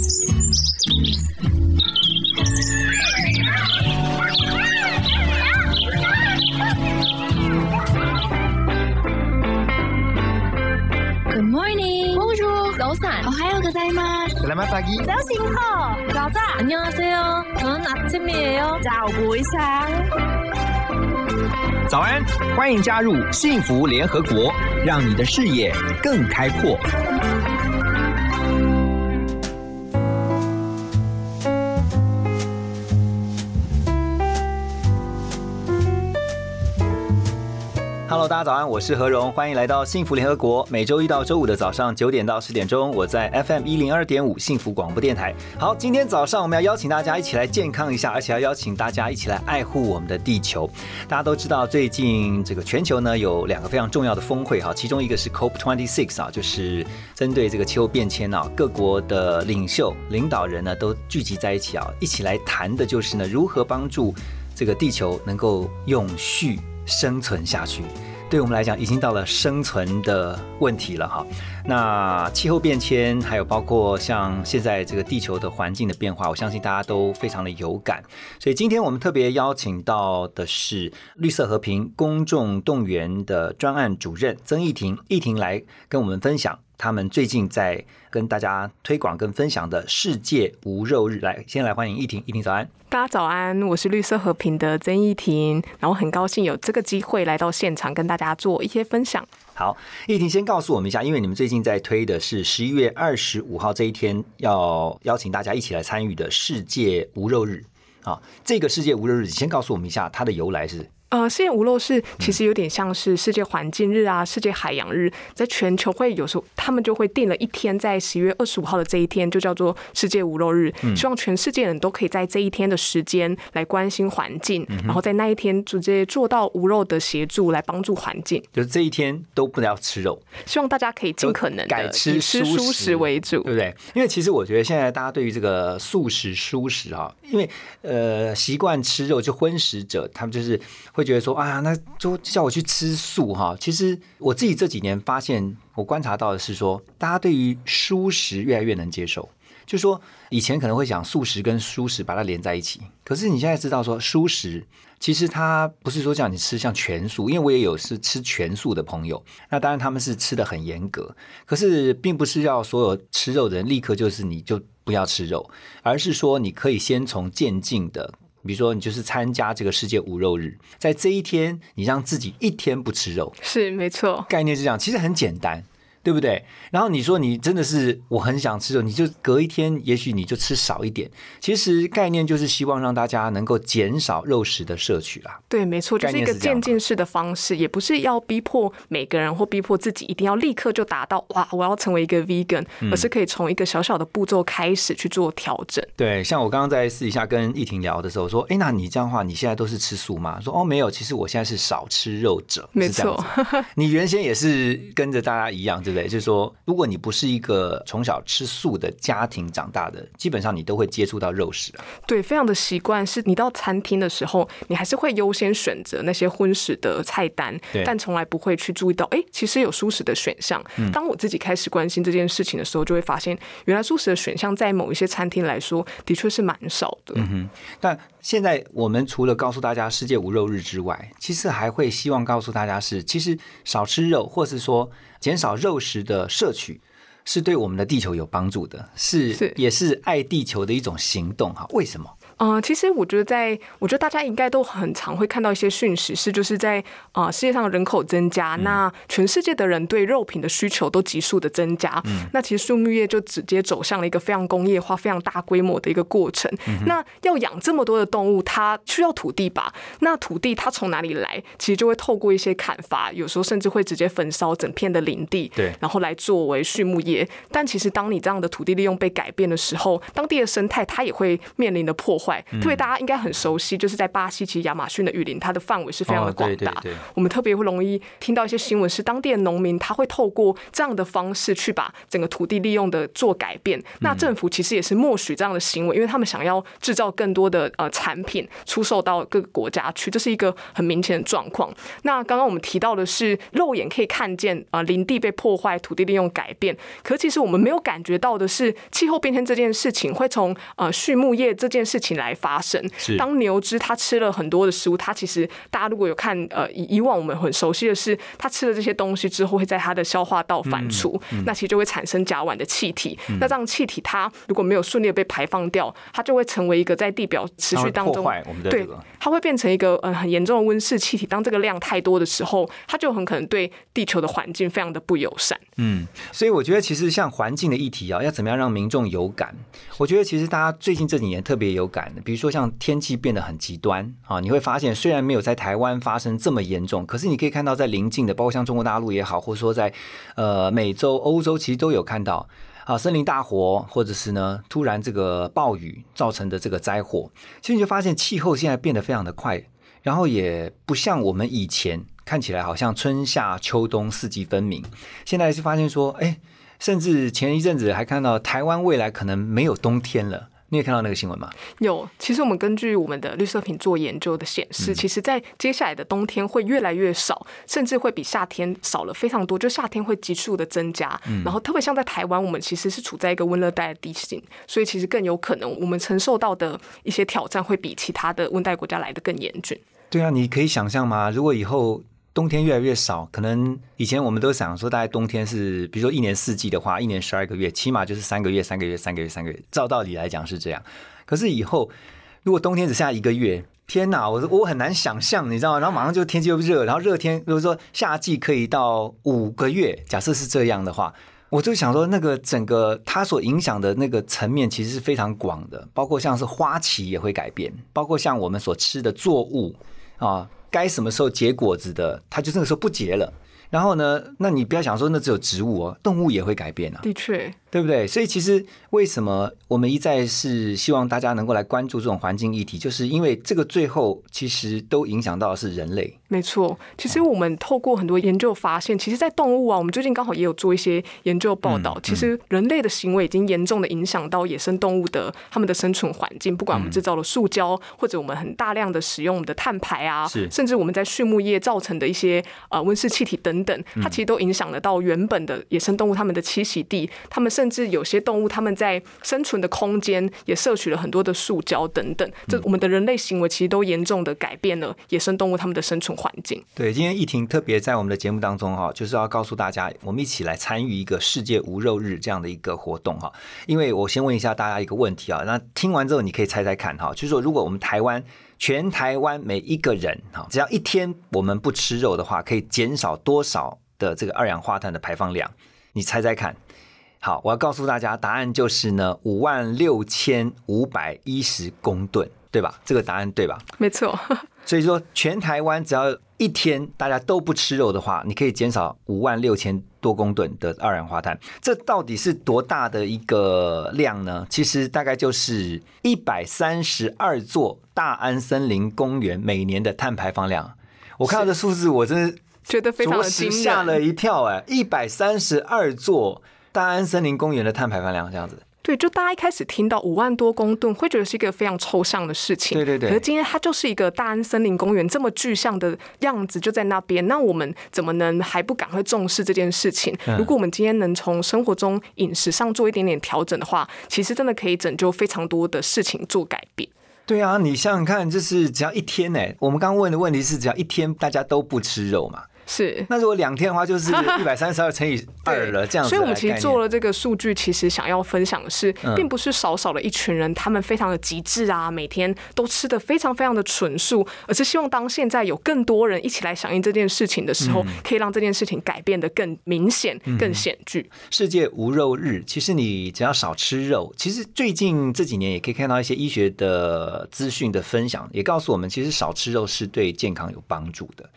Good morning. Bonjour.早安. 오하요 고자이마스. Selamat pagi. 早醒好. 가자. 안녕하세요. 저는 아침이에요. 早不一下.早安，欢迎加入幸福联合国，让你的视野更开阔。 大家早安，我是何荣，欢迎来到幸福联合国。每周一到周五的早上九点到十点钟，我在 FM 一零二点五幸福广播电台。好，今天早上我们要邀请大家一起来健康一下，而且要邀请大家一起来爱护我们的地球。大家都知道，最近这个全球呢有两个非常重要的峰会哈，其中一个是 COP twenty six 啊，就是针对这个气候变迁啊，各国的领袖、领导人呢都聚集在一起啊，一起来谈的就是呢如何帮助这个地球能够永续生存下去。对我们来讲，已经到了生存的问题了哈。那气候变迁，还有包括像现在这个地球的环境的变化，我相信大家都非常的有感。所以今天我们特别邀请到的是绿色和平公众动员的专案主任曾义婷，义婷来跟我们分享他们最近在跟大家推广跟分享的世界无肉日。来，先来欢迎依婷，依婷早安。大家早安，我是绿色和平的曾义婷，然后很高兴有这个机会来到现场跟大家做一些分享。好，依婷先告诉我们一下，因为你们最近在推的是十一月二十五号这一天要邀请大家一起来参与的世界无肉日啊，这个世界无肉日，先告诉我们一下它的由来是。呃，世界无肉日其实有点像是世界环境日啊、世界海洋日，在全球会有时候他们就会定了一天，在十一月二十五号的这一天就叫做世界无肉日，希望全世界人都可以在这一天的时间来关心环境，然后在那一天直接做到无肉的协助来帮助环境，就是这一天都不要吃肉，希望大家可以尽可能改的吃以吃素素食为主对。不对？因为其实我觉得现在大家对于这个素食、蔬食啊，因为呃习惯吃肉就荤食者，他们就是会会觉得说啊，那就叫我去吃素哈。其实我自己这几年发现，我观察到的是说，大家对于蔬食越来越能接受。就说以前可能会讲素食跟蔬食把它连在一起，可是你现在知道说蔬食其实它不是说叫你吃像全素，因为我也有是吃全素的朋友，那当然他们是吃的很严格，可是并不是要所有吃肉的人立刻就是你就不要吃肉，而是说你可以先从渐进的。比如说，你就是参加这个世界无肉日，在这一天，你让自己一天不吃肉，是没错，概念是这样，其实很简单，对不对？然后你说你真的是我很想吃肉，你就隔一天，也许你就吃少一点。其实概念就是希望让大家能够减少肉食的摄取啦。对，没错，就是一个渐进式的方式，也不是要逼迫每个人或逼迫自己一定要立刻就达到哇，我要成为一个 vegan，、而是可以从一个小小的步骤开始去做调整。对，像我刚刚在私底下跟易婷聊的时候说，哎，那你这样的话，你现在都是吃素吗？说哦，没有，其实我现在是少吃肉者，没是这样子。你原先也是跟着大家一样，对不对？就是说，如果你不是一个从小吃素的家庭长大的，基本上你都会接触到肉食啊。对，非常的习惯是，你到餐厅的时候，你还是会优先选择那些荤食的菜单对，但从来不会去注意到，哎，其实有素食的选项。当我自己开始关心这件事情的时候，就会发现，原来素食的选项在某一些餐厅来说，的确是蛮少的。嗯哼但现在我们除了告诉大家世界无肉日之外，其实还会希望告诉大家是，其实少吃肉，或是说减少肉食的摄取。是对我们的地球有帮助的，是是也是爱地球的一种行动哈。为什么？嗯、其实我觉得在，我觉得大家应该都很常会看到一些讯息，是就是在啊、呃世界上人口增加，那全世界的人对肉品的需求都急速的增加，那其实畜牧业就直接走向了一个非常工业化、非常大规模的一个过程。那要养这么多的动物，它需要土地吧？那土地它从哪里来？其实就会透过一些砍伐，有时候甚至会直接焚烧整片的林地，对然后来作为畜牧业。但其实当你这样的土地利用被改变的时候，当地的生态它也会面临的破坏。坏。特别大家应该很熟悉，就是在巴西，其实亚马逊的雨林，它的范围是非常的广大。我们特别会容易听到一些新闻，是当地的农民他会透过这样的方式去把整个土地利用的做改变。那政府其实也是默许这样的行为，因为他们想要制造更多的呃产品出售到各个国家去，这是一个很明显的状况。那刚刚我们提到的是肉眼可以看见啊林地被破坏，土地利用改变，可其实我们没有感觉到的是气候变迁这件事情会从呃畜牧业这件事情来发生。当牛只它吃了很多的食物，它其实大家如果有看呃以以往我们很熟悉的是，它吃了这些东西之后会在它的消化道反刍，那其实就会产生甲烷的气体。那这样气体它如果没有顺利的被排放掉，它就会成为一个在地表持续当中对它会变成一个嗯很严重的温室气体。当这个量太多的时候，它就很可能对地球的环境非常的不友善。嗯，所以我觉得其实像环境的议题啊，要怎么样让民众有感？我觉得其实大家最近这几年特别有感的，比如说像天气变得很极端啊，你会发现虽然没有在台湾发生这么严重，可是你可以看到在邻近的，包括像中国大陆也好，或者说在呃美洲、欧洲，其实都有看到啊森林大火，或者是呢突然这个暴雨造成的这个灾祸。其实你就发现气候现在变得非常的快，然后也不像我们以前看起来好像春夏秋冬四季分明，现在是发现说，哎。甚至前一阵子还看到台湾未来可能没有冬天了，你也看到那个新闻吗？有，其实我们根据我们的绿色品做研究的显示，其实，在接下来的冬天会越来越少，甚至会比夏天少了非常多，就夏天会急速的增加。然后特别像在台湾，我们其实是处在一个温热带的地形，所以其实更有可能我们承受到的一些挑战会比其他的温带国家来的更严峻。对啊，你可以想象吗？如果以后。冬天越来越少，可能以前我们都想说，大概冬天是，比如说一年四季的话，一年十二个月，起码就是三个月、三个月、三个月、三个月。照道理来讲是这样，可是以后如果冬天只剩下一个月，天哪，我我很难想象，你知道吗？然后马上就天气又热，然后热天，如果说夏季可以到五个月，假设是这样的话，我就想说，那个整个它所影响的那个层面其实是非常广的，包括像是花期也会改变，包括像我们所吃的作物啊。该什么时候结果子的，它就那个时候不结了。然后呢，那你不要想说那只有植物哦，动物也会改变啊。的确。对不对？所以其实为什么我们一再是希望大家能够来关注这种环境议题，就是因为这个最后其实都影响到的是人类。没错，其实我们透过很多研究发现，其实，在动物啊，我们最近刚好也有做一些研究报道，其实人类的行为已经严重的影响到野生动物的它们的生存环境。不管我们制造了塑胶，或者我们很大量的使用我们的碳排啊，甚至我们在畜牧业造成的一些呃温室气体等等，它其实都影响得到原本的野生动物它们的栖息地，它们甚至有些动物，它们在生存的空间也摄取了很多的塑胶等等。这我们的人类行为其实都严重的改变了野生动物它们的生存环境。对，今天易婷特别在我们的节目当中哈，就是要告诉大家，我们一起来参与一个世界无肉日这样的一个活动哈。因为我先问一下大家一个问题啊，那听完之后你可以猜猜看哈，就是说如果我们台湾全台湾每一个人哈，只要一天我们不吃肉的话，可以减少多少的这个二氧化碳的排放量？你猜猜看。好，我要告诉大家，答案就是呢，五万六千五百一十公吨，对吧？这个答案对吧？没错。所以说，全台湾只要一天大家都不吃肉的话，你可以减少五万六千多公吨的二氧化碳。这到底是多大的一个量呢？其实大概就是一百三十二座大安森林公园每年的碳排放量。我看到这数字，我真的觉得非常的惊吓了一跳哎，一百三十二座。大安森林公园的碳排放量这样子，对，就大家一开始听到五万多公吨，会觉得是一个非常抽象的事情。对对对。可是今天它就是一个大安森林公园这么具象的样子，就在那边。那我们怎么能还不赶快重视这件事情？如果我们今天能从生活中饮食上做一点点调整的话，其实真的可以拯救非常多的事情做改变。对啊，你想想看，就是只要一天呢，我们刚问的问题是只要一天大家都不吃肉嘛？是，那如果两天的话，就是 一百三十二乘以二了，这样。所以，我们其实做了这个数据，其实想要分享的是，并不是少少的一群人，他们非常的极致啊，每天都吃的非常非常的纯素，而是希望当现在有更多人一起来响应这件事情的时候，可以让这件事情改变的更明显、更显著。世界无肉日，其实你只要少吃肉，其实最近这几年也可以看到一些医学的资讯的分享，也告诉我们，其实少吃肉是对健康有帮助的。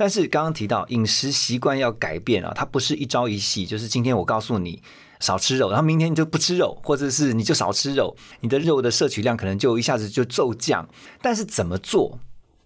但是刚刚提到饮食习惯要改变啊，它不是一朝一夕，就是今天我告诉你，少吃肉，然后明天你就不吃肉，或者是你就少吃肉，你的肉的摄取量可能就一下子就骤降。但是怎么做？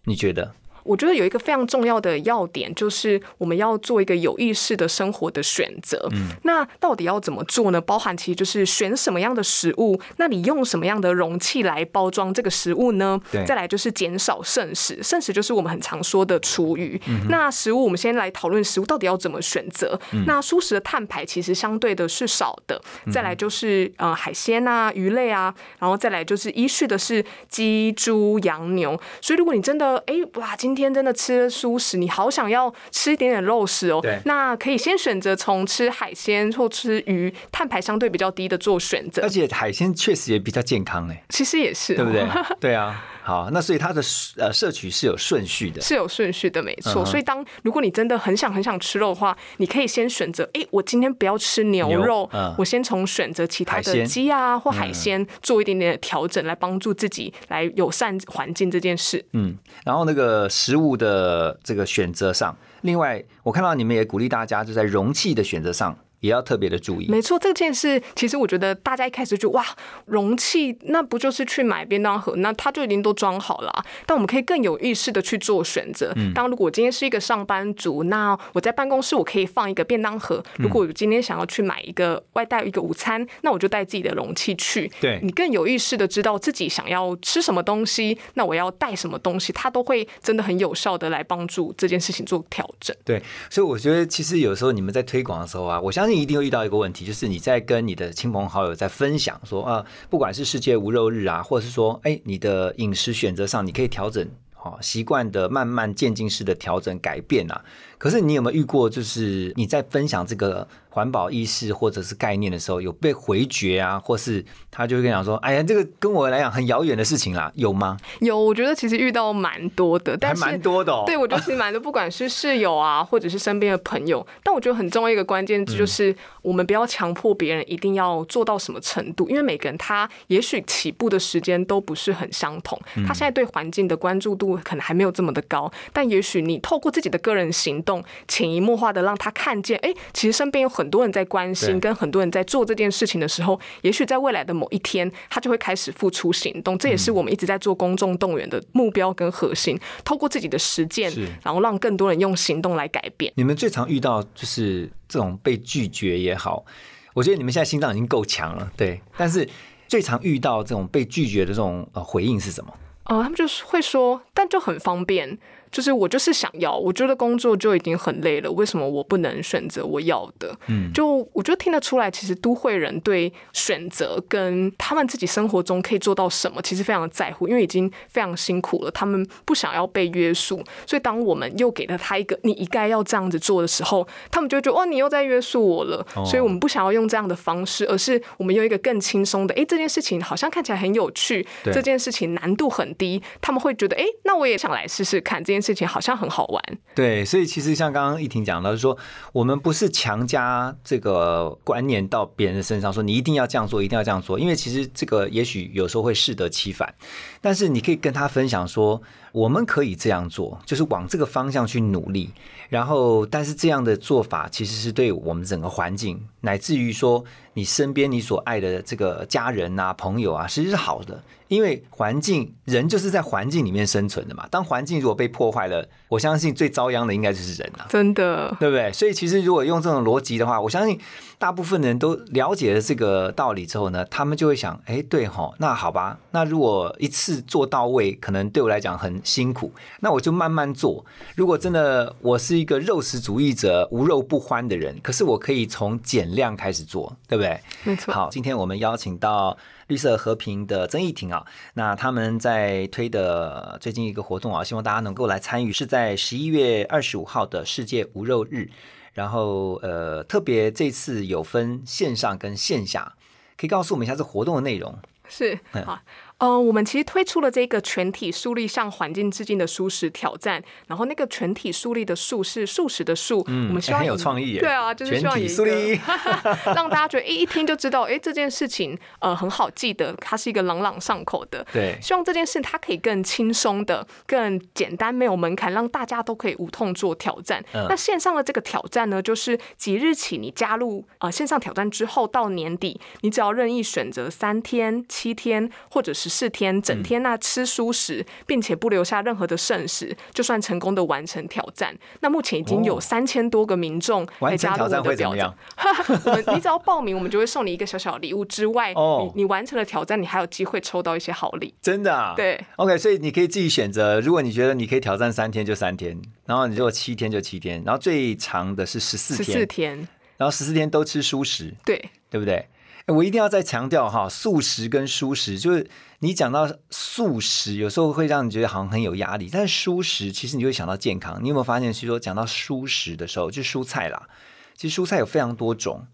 你觉得？我觉得有一个非常重要的要点，就是我们要做一个有意识的生活的选择。嗯，那到底要怎么做呢？包含其实就是选什么样的食物，那你用什么样的容器来包装这个食物呢？对。再来就是减少剩食，剩食就是我们很常说的厨余。嗯。那食物，我们先来讨论食物到底要怎么选择。嗯。那素食的碳排其实相对的是少的。再来就是呃海鲜啊、鱼类啊，然后再来就是依序的是鸡、猪、羊、牛。所以如果你真的哎哇今今天真的吃了素食，你好想要吃一点点肉食哦。对，那可以先选择从吃海鲜或吃鱼，碳排相对比较低的做选择。而且海鲜确实也比较健康嘞，其实也是，对不对？对啊。好，那所以它的呃摄取是有顺序的，是有顺序的，没错。所以当如果你真的很想很想吃肉的话，你可以先选择，哎，我今天不要吃牛肉，我先从选择其他的鸡啊或海鲜做一点点的调整，来帮助自己来友善环境这件事。嗯，然后那个食物的这个选择上，另外我看到你们也鼓励大家就在容器的选择上。也要特别的注意。没错，这件事其实我觉得大家一开始就哇，容器那不就是去买便当盒，那它就已经都装好了。但我们可以更有意识的去做选择。当如果我今天是一个上班族，那我在办公室我可以放一个便当盒。如果我今天想要去买一个外带一个午餐，那我就带自己的容器去。对你更有意识的知道自己想要吃什么东西，那我要带什么东西，它都会真的很有效的来帮助这件事情做调整。对，所以我觉得其实有时候你们在推广的时候啊，我相信。一定会遇到一个问题，就是你在跟你的亲朋好友在分享说啊，不管是世界无肉日啊，或者是说，哎，你的饮食选择上，你可以调整，好习惯的慢慢渐进式的调整改变啊。可是你有没有遇过，就是你在分享这个？环保意识或者是概念的时候，有被回绝啊，或是他就会跟你讲说：“哎呀，这个跟我来讲很遥远的事情啦，有吗？”有，我觉得其实遇到蛮多的，但是蛮多的。哦。对，我觉得其实蛮多，不管是室友啊，或者是身边的朋友。但我觉得很重要一个关键就是，我们不要强迫别人一定要做到什么程度，因为每个人他也许起步的时间都不是很相同，他现在对环境的关注度可能还没有这么的高，但也许你透过自己的个人行动，潜移默化的让他看见，哎，其实身边有很。多人在关心，跟很多人在做这件事情的时候，也许在未来的某一天，他就会开始付出行动。这也是我们一直在做公众动员的目标跟核心。透过自己的实践，然后让更多人用行动来改变。你们最常遇到就是这种被拒绝也好，我觉得你们现在心脏已经够强了，对。但是最常遇到这种被拒绝的这种呃回应是什么？哦，他们就是会说，但就很方便。就是我就是想要，我觉得工作就已经很累了，为什么我不能选择我要的？嗯，就我觉得听得出来，其实都会人对选择跟他们自己生活中可以做到什么，其实非常的在乎，因为已经非常辛苦了，他们不想要被约束，所以当我们又给了他一个你应该要这样子做的时候，他们就觉得哦，你又在约束我了，所以我们不想要用这样的方式，而是我们用一个更轻松的，哎，这件事情好像看起来很有趣，这件事情难度很低，他们会觉得哎，那我也想来试试看这件。事情好像很好玩，对，所以其实像刚刚一婷讲到，说我们不是强加这个观念到别人的身上，说你一定要这样做，一定要这样做，因为其实这个也许有时候会适得其反，但是你可以跟他分享说，我们可以这样做，就是往这个方向去努力，然后但是这样的做法其实是对我们整个环境，乃至于说你身边你所爱的这个家人啊、朋友啊，其实是好的。因为环境，人就是在环境里面生存的嘛。当环境如果被破坏了，我相信最遭殃的应该就是人啊，真的，对不对？所以其实如果用这种逻辑的话，我相信大部分人都了解了这个道理之后呢，他们就会想：哎，对哈，那好吧，那如果一次做到位，可能对我来讲很辛苦，那我就慢慢做。如果真的我是一个肉食主义者、无肉不欢的人，可是我可以从减量开始做，对不对？没错。好，今天我们邀请到。绿色和平的曾义婷啊，那他们在推的最近一个活动啊，希望大家能够来参与，是在十一月二十五号的世界无肉日。然后呃，特别这次有分线上跟线下，可以告诉我们一下这活动的内容。是好。呃，我们其实推出了这个全体树立向环境致敬的素食挑战，然后那个全体树立的树是素食的树，嗯，我们希望很有创意耶，对啊，就是希望全体树立，让大家觉得哎一听就知道，哎这件事情呃很好记得，它是一个朗朗上口的，对，希望这件事它可以更轻松的、更简单，没有门槛，让大家都可以无痛做挑战。嗯那线上的这个挑战呢，就是即日起你加入呃线上挑战之后，到年底你只要任意选择三天、七天或者十四天整天那吃素食，并且不留下任何的剩食，就算成功的完成挑战。那目前已经有哦三千多个民众来完成加入我挑战的挑战会怎么样。我们你只要报名，我们就会送你一个小小礼物。之外，哦你你完成了挑战，你还有机会抽到一些好礼。真的啊？对，OK，所以你可以自己选择，如果你觉得你可以挑战三天就三天，然后你如果七天就七天，然后最长的是十四天十天，四天，然后十四天都吃素食，对，对不对？我一定要再强调哈，素食跟蔬食，就是你讲到素食，有时候会让你觉得好像很有压力，但是蔬食其实你会想到健康。你有没有发现，其实说讲到蔬食的时候，就蔬菜啦，其实蔬菜有非常多种，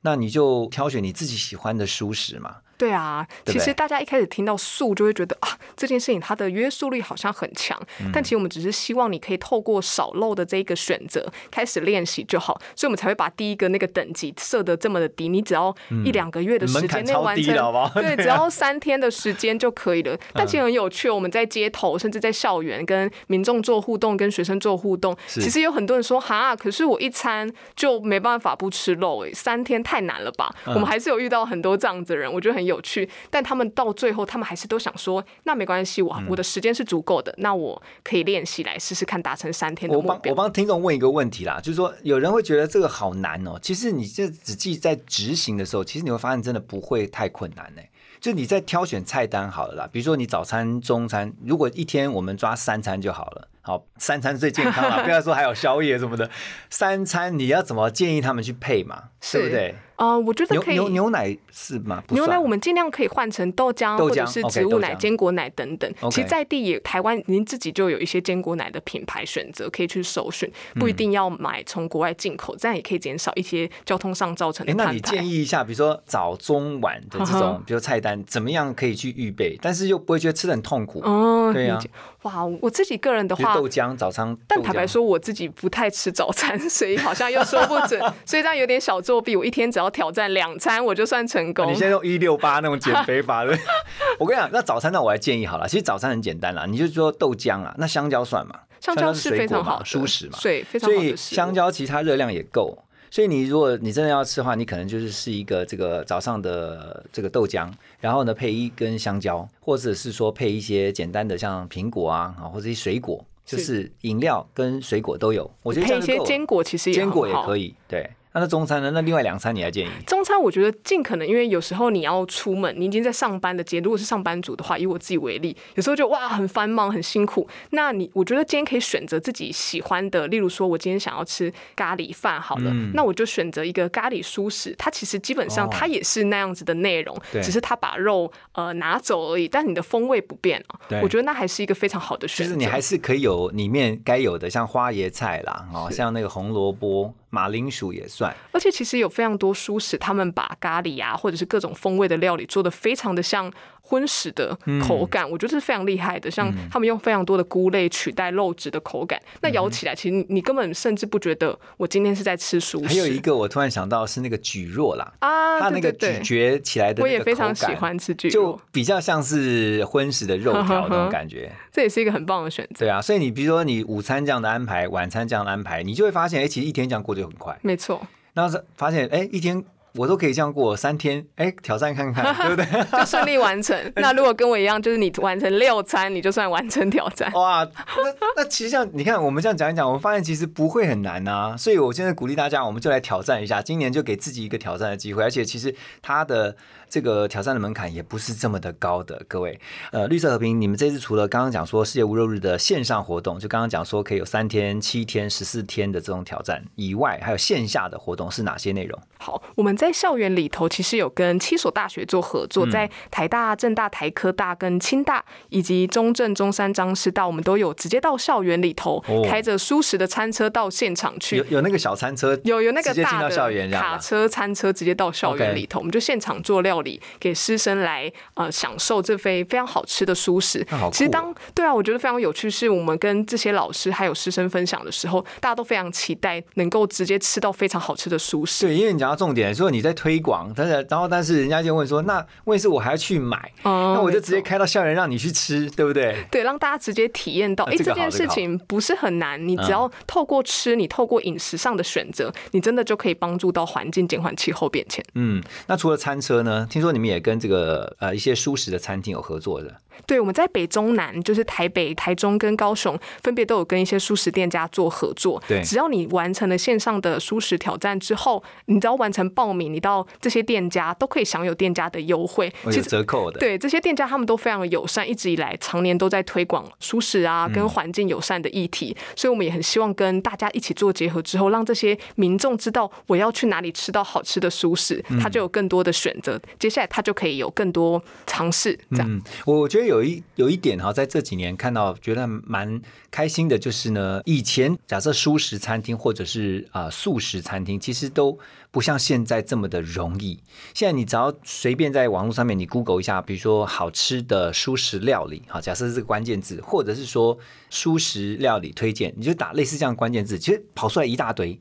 那你就挑选你自己喜欢的蔬食嘛。对啊，其实大家一开始听到素就会觉得啊，这件事情它的约束力好像很强，嗯。但其实我们只是希望你可以透过少漏的这一个选择开始练习就好，所以我们才会把第一个那个等级设的这么的低，你只要一两个月的时间内完成，对，只要三天的时间就可以了。但其实很有趣哦，我们在街头甚至在校园跟民众做互动，跟学生做互动，其实有很多人说哈，可是我一餐就没办法不吃肉，哎，三天太难了吧？嗯。我们还是有遇到很多这样子的人，我觉得很有趣。但他们到最后，他们还是都想说，那没关系，我嗯我的时间是足够的，那我可以练习来试试看达成三天的我帮我。帮听众问一个问题啦，就是说有人会觉得这个好难哦，其实你这仔细在执行的时候，其实你会发现真的不会太困难呢。就你在挑选菜单好了啦，比如说你早餐、中餐，如果一天我们抓三餐就好了。好，三餐最健康了，不要说还有宵夜什么的。三餐你要怎么建议他们去配嘛？是对不对？呃，我觉得可以。牛奶是吗？牛奶我们尽量可以换成豆浆，或者是植物奶、坚果奶等等。其实在地也台湾您自己就有一些坚果奶的品牌选择，可以去搜寻，嗯不一定要买从国外进口，这样也可以减少一些交通上造成的，那你。建议一下，比如说早中晚的这种，比如菜单，怎么样可以去预备，但是又不会觉得吃的很痛苦？哦，对啊理解哇，我自己个人的话，豆浆早餐，但坦白说，我自己不太吃早餐，所以好像又说不准，所以这样有点小作弊。我一天只要挑战两餐，我就算成功。啊你现在用一六八那种减肥法的，我跟你讲，那早餐那我来建议好了，其实早餐很简单啦，你就说豆浆啊，那香蕉算嘛？香蕉是非常好的蔬食嘛，对，非常所以好的食物香蕉其实它热量也够。所以你如果你真的要吃的话，你可能就是是一个这个早上的这个豆浆，然后呢配一根香蕉，或者是说配一些简单的像苹果啊啊或者一些水果，就是是饮料跟水果都有。我觉得这配一些坚果，其实也坚果也可以。对，那那中餐呢？那另外两餐你还建议？中餐我觉得尽可能，因为有时候你要出门，你已经在上班的阶，如果是上班族的话，以我自己为例，有时候就哇很繁忙很辛苦。那你我觉得今天可以选择自己喜欢的，例如说我今天想要吃咖喱饭好了，那我就选择一个咖喱素食，它其实基本上它也是那样子的内容，对只是它把肉呃拿走而已，但你的风味不变啊。我觉得那还是一个非常好的选择。就是你还是可以有里面该有的，像花椰菜啦，哦，像那个红萝卜、马铃薯也算。而且其实有非常多书食，他们把咖喱啊，或者是各种风味的料理做的非常的像荤食的口感，我觉得是非常厉害的。像他们用非常多的菇类取代肉质的口感，那咬起来其实你你根本甚至不觉得我今天是在吃蔬食。还有一个我突然想到是那个蒟蒻啦，啊，它那个咀嚼起来的我也非常喜欢吃蒟就，比较像是荤食的肉条那种感觉。这也是一个很棒的选择。对啊，所以你比如说你午餐这样的安排，晚餐这样的安排，你就会发现，哎，其实一天这样过就很快。没错，然后是发现，哎，一天我都可以这样过，三天，哎，挑战看看，对不对？就顺利完成。那如果跟我一样，就是你完成六餐，你就算完成挑战。哇，那那其实这样，你看我们这样讲一讲，我们发现其实不会很难啊。所以我现在鼓励大家，我们就来挑战一下，今年就给自己一个挑战的机会。而且其实它的这个挑战的门槛也不是这么的高的，各位。呃，绿色和平，你们这次除了刚刚讲说世界无肉日的线上活动，就刚刚讲说可以有三天、七天、十四天的这种挑战以外，还有线下的活动是哪些内容？好，我们在校园里头其实有跟七所大学做合作，在台大、政大、台科大跟清大以及中正、中山、张师大，我们都有直接到校园里头，开着舒适的餐车到现场去。有有那个小餐车，有有那个大的卡车餐车，直接到校园里头，我们就现场做料理给师生来呃享受这非非常好吃的舒适。其实当对啊，我觉得非常有趣，是我们跟这些老师还有师生分享的时候，大家都非常期待能够直接吃到非常好吃的舒适。对，因为你讲到重点，说你在推广，但是然后但是人家就问说，那为什么我还要去买？哦那我就直接开到校园让你去吃，对不对？对，让大家直接体验到，哎，这件事情不是很难，你只要透过吃，你透过饮食上的选择，你真的就可以帮助到环境减缓气候变迁。嗯，那除了餐车呢？听说你们也跟这个呃一些舒适的餐厅有合作的。对，我们在北中南，就是台北、台中跟高雄，分别都有跟一些素食店家做合作。对，只要你完成了线上的素食挑战之后，你只要完成报名，你到这些店家都可以享有店家的优惠，有折扣的。对，这些店家他们都非常的友善，一直以来常年都在推广素食啊，跟环境友善的议题。所以我们也很希望跟大家一起做结合之后，让这些民众知道我要去哪里吃到好吃的素食，他就有更多的选择。接下来他就可以有更多尝试。这样，我觉得。有一有一点哈，在这几年看到觉得蛮开心的，就是呢，以前假设素食餐厅或者是啊素食餐厅，其实都不像现在这么的容易。现在你只要随便在网络上面你 Google 一下，比如说好吃的素食料理，哈，假设是这个关键字，或者是说素食料理推荐，你就打类似这样关键字，其实跑出来一大堆。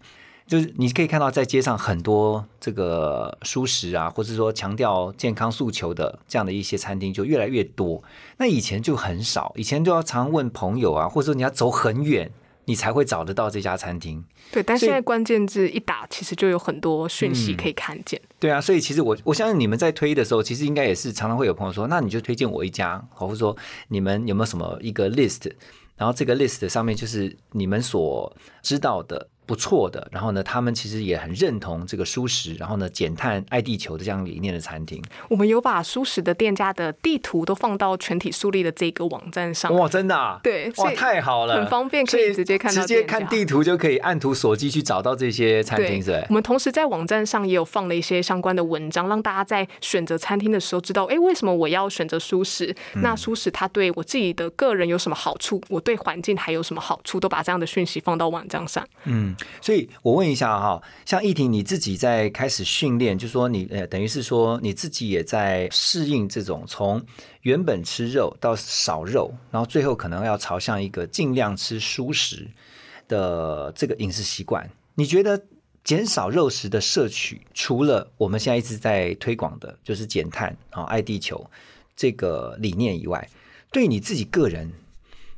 就是你可以看到在街上很多这个舒食啊，或者说强调健康诉求的这样的一些餐厅就越来越多。那以前就很少，以前就要常问朋友啊，或者说你要走很远，你才会找得到这家餐厅。对，但现在关键字一打，其实就有很多讯息可以看见。对啊，所以其实我我相信你们在推的时候，其实应该也是常常会有朋友说，那你就推荐我一家，或者说你们有没有什么一个 list，然后这个 list 上面就是你们所知道的。不错的，然后呢，他们其实也很认同这个舒适，然后呢，减碳爱地球的这样理念的餐厅。我们有把舒适的店家的地图都放到全体树立的这个网站上。哇，真的？啊？对，哇，太好了，很方便，可以直接看到，直接看地图就可以按图索骥去找到这些餐厅，对我们同时在网站上也有放了一些相关的文章，让大家在选择餐厅的时候知道，哎，为什么我要选择舒适？那舒适它对我自己的个人有什么好处？我对环境还有什么好处？都把这样的讯息放到网站上。嗯，所以我问。一下哈，像易婷你自己在开始训练，就说你呃，等于是说你自己也在适应这种从原本吃肉到少肉，然后最后可能要朝向一个尽量吃蔬食的这个饮食习惯。你觉得减少肉食的摄取，除了我们现在一直在推广的，就是减碳啊、爱地球这个理念以外，对你自己个人，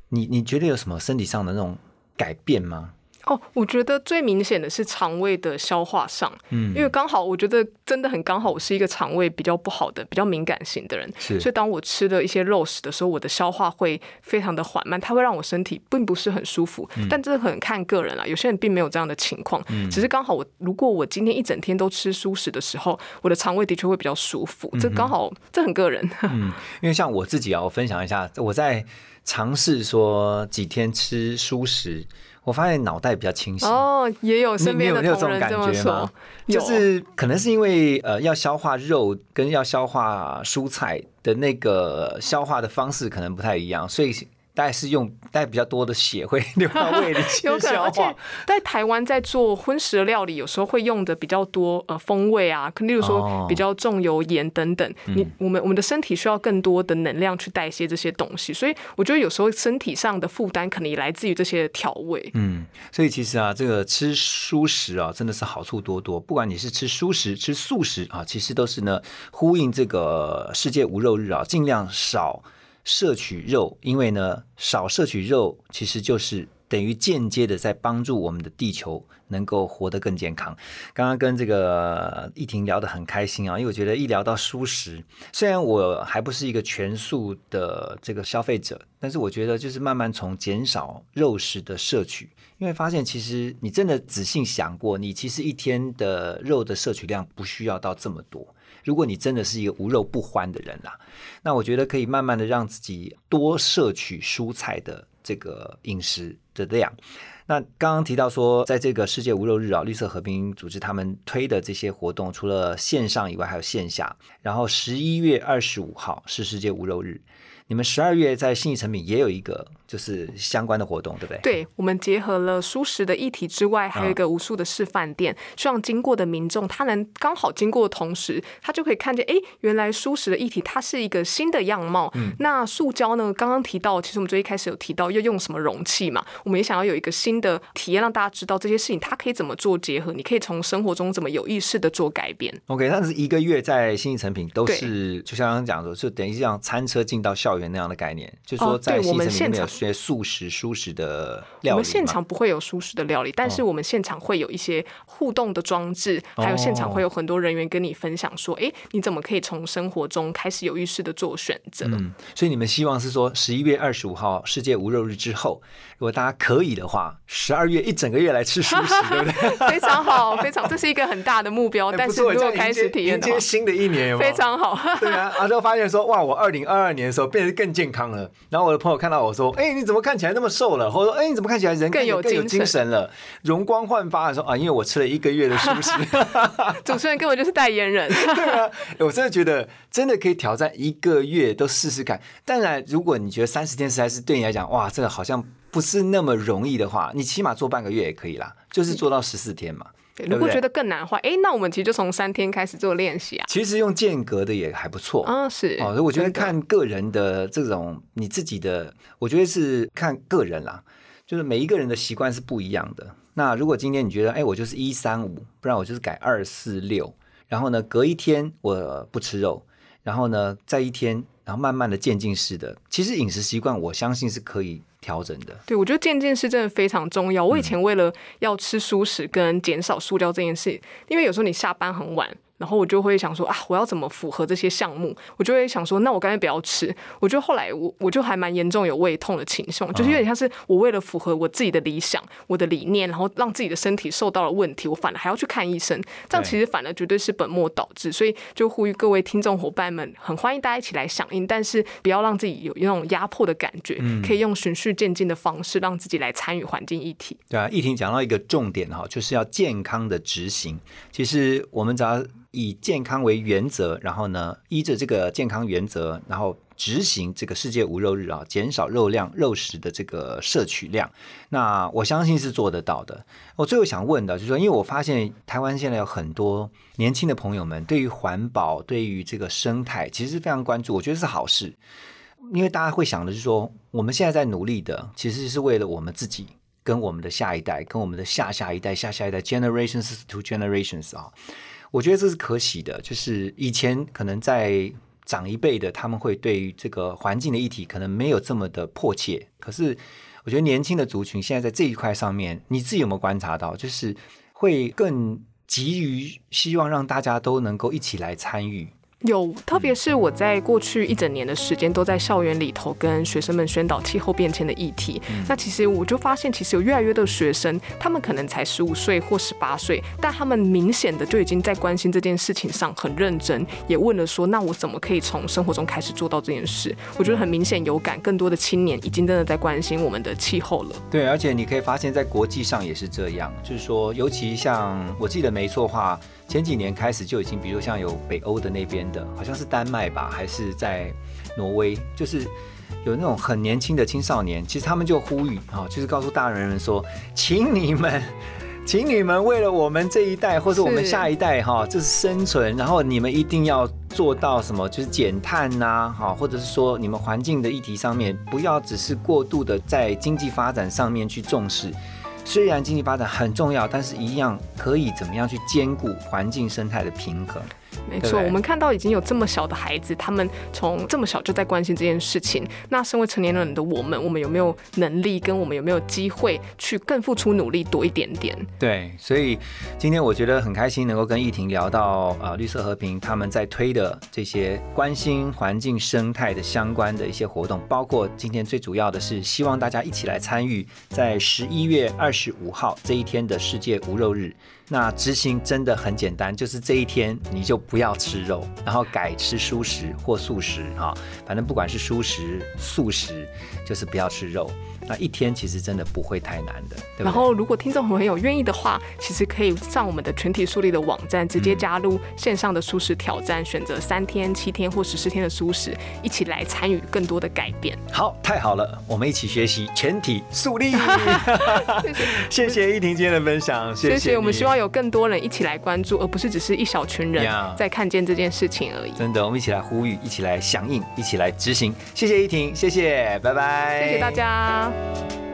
你你觉得有什么身体上的那种改变吗？哦，我觉得最明显的是肠胃的消化上，嗯，因为刚好我觉得真的很刚好，我是一个肠胃比较不好的、比较敏感型的人，是，所以当我吃了一些肉食的时候，我的消化会非常的缓慢，它会让我身体并不是很舒服。但这很看个人啦，有些人并没有这样的情况，只是刚好我如果我今天一整天都吃素食的时候，我的肠胃的确会比较舒服。这刚好这很个人，嗯，因为像我自己啊，我分享一下，我在尝试说几天吃素食。我发现脑袋比较清醒。哦，也有身边的同仁这么说，就是可能是因为呃要消化肉跟要消化蔬菜的那个消化的方式可能不太一样，所以。大概是用带比较多的血会 流到胃里去 消化。在台湾在做荤食的料理，有时候会用的比较多呃风味啊，例如说比较重油盐等等。你我们我们的身体需要更多的能量去代谢这些东西，所以我觉得有时候身体上的负担可能也来自于这些调味。嗯，所以其实啊，这个吃蔬食啊，真的是好处多多。不管你是吃蔬食、吃素食啊，其实都是呢呼应这个世界无肉日啊，尽量少。摄取肉，因为呢，少摄取肉其实就是等于间接的在帮助我们的地球能够活得更健康。刚刚跟这个易婷聊得很开心啊，因为我觉得一聊到素食，虽然我还不是一个全素的这个消费者，但是我觉得就是慢慢从减少肉食的摄取，因为发现其实你真的仔细想过，你其实一天的肉的摄取量不需要到这么多。如果你真的是一个无肉不欢的人啦，那我觉得可以慢慢的让自己多摄取蔬菜的这个饮食的量。那刚刚提到说，在这个世界无肉日啊，绿色和平组织他们推的这些活动，除了线上以外，还有线下。然后十一月二十五号是世界无肉日。你们十二月在信义成品也有一个就是相关的活动，对不对？对，我们结合了舒适的议题之外，还有一个无数的示范店，希望经过的民众他能刚好经过的同时，他就可以看见，哎，原来舒适的议题它是一个新的样貌。嗯，那塑胶呢？刚刚提到，其实我们最一开始有提到要用什么容器嘛？我们也想要有一个新的体验，让大家知道这些事情它可以怎么做结合，你可以从生活中怎么有意识的做改变。OK，但是一个月在信义成品都是，就像刚刚讲的，就等于像餐车进到校园那样的概念。就是说，在我们现场学素食、素食的料理。我们现场不会有素食的料理，但是我们现场会有一些互动的装置，还有现场会有很多人员跟你分享说：“哎，你怎么可以从生活中开始有意识的做选择？”嗯，所以你们希望是说，十一月二十五号世界无肉日之后，如果大家可以的话，十二月一整个月来吃素食，对不对？非常好，非常，这是一个很大的目标。但是如果开始体验的新的一年，有非常好。对啊，然后发现说：“哇，我二零二二年的时候变得更健康了。”然后我的朋友看到我说：“哎，你怎么看起来那么瘦了？”或者说：“哎，你怎么看起来人更有更有精神了，容光焕发？”的时候：“啊，因为我吃了一个月的 素食。”主持人根本就是代言人。对啊，我真的觉得真的可以挑战一个月都试试看。当然，如果你觉得三十天实在是对你来讲，哇，这个好像不是那么容易的话，你起码做半个月也可以啦，就是做到十四天嘛。如果觉得更难的话，哎，那我们其实就从三天开始做练习啊。其实用间隔的也还不错啊，是哦。所以我觉得看个人的这种你自己的，我觉得是看个人啦，就是每一个人的习惯是不一样的。那如果今天你觉得，哎，我就是一三五，不然我就是改二四六，然后呢，隔一天我不吃肉，然后呢，再一天，然后慢慢的渐进式的，其实饮食习惯我相信是可以。调整的，对我觉得渐进式真的非常重要。我以前为了要吃素食跟减少塑胶这件事，因为有时候你下班很晚。然后我就会想说啊，我要怎么符合这些项目？我就会想说，那我干脆不要吃。我觉得后来我我就还蛮严重有胃痛的倾向，就是有点像是我为了符合我自己的理想、我的理念，然后让自己的身体受到了问题，我反而还要去看医生。这样其实反而绝对是本末倒置。所以就呼吁各位听众伙伴们，很欢迎大家一起来响应，但是不要让自己有那种压迫的感觉，可以用循序渐进的方式，让自己来参与环境议题。对啊，议婷讲到一个重点哈，就是要健康的执行。其实我们只要以健康为原则，然后呢，依着这个健康原则，然后执行这个世界无肉日啊，减少肉量、肉食的这个摄取量。那我相信是做得到的。我最后想问的，就是说，因为我发现台湾现在有很多年轻的朋友们，对于环保、对于这个生态，其实非常关注。我觉得是好事，因为大家会想的是说，我们现在在努力的，其实是为了我们自己、跟我们的下一代、跟我们的下下一代、下下一代，generations to generations 啊。我觉得这是可喜的，就是以前可能在长一辈的，他们会对于这个环境的议题可能没有这么的迫切。可是我觉得年轻的族群现在在这一块上面，你自己有没有观察到，就是会更急于希望让大家都能够一起来参与。有，特别是我在过去一整年的时间都在校园里头跟学生们宣导气候变迁的议题。那其实我就发现，其实有越来越多的学生，他们可能才十五岁或十八岁，但他们明显的就已经在关心这件事情上很认真，也问了说，那我怎么可以从生活中开始做到这件事？我觉得很明显有感，更多的青年已经真的在关心我们的气候了。对，而且你可以发现，在国际上也是这样，就是说，尤其像我记得没错话。前几年开始就已经，比如像有北欧的那边的，好像是丹麦吧，还是在挪威，就是有那种很年轻的青少年，其实他们就呼吁啊，就是告诉大人们说，请你们，请你们为了我们这一代或者我们下一代哈，就是生存，然后你们一定要做到什么，就是减碳呐，哈，或者是说你们环境的议题上面，不要只是过度的在经济发展上面去重视。虽然经济发展很重要，但是一样可以怎么样去兼顾环境生态的平衡？没错，我们看到已经有这么小的孩子，他们从这么小就在关心这件事情。那身为成年人的我们，我们有没有能力，跟我们有没有机会去更付出努力多一点点？对，所以今天我觉得很开心，能够跟易婷聊到呃绿色和平他们在推的这些关心环境生态的相关的一些活动，包括今天最主要的是希望大家一起来参与在十一月二十五号这一天的世界无肉日。那执行真的很简单，就是这一天你就。不要吃肉，然后改吃蔬食或素食哈，反正不管是蔬食、素食，就是不要吃肉。那一天其实真的不会太难的。然后，如果听众朋友愿意的话，其实可以上我们的全体树立的网站，直接加入线上的素食挑战，选择三天、七天或十四天的素食，一起来参与更多的改变。好，太好了，我们一起学习全体树立。谢谢依婷今天的分享，谢谢。我们希望有更多人一起来关注，而不是只是一小群人在看见这件事情而已。真的，我们一起来呼吁，一起来响应，一起来执行。谢谢依婷，谢谢，拜拜，谢谢大家。tomorrow.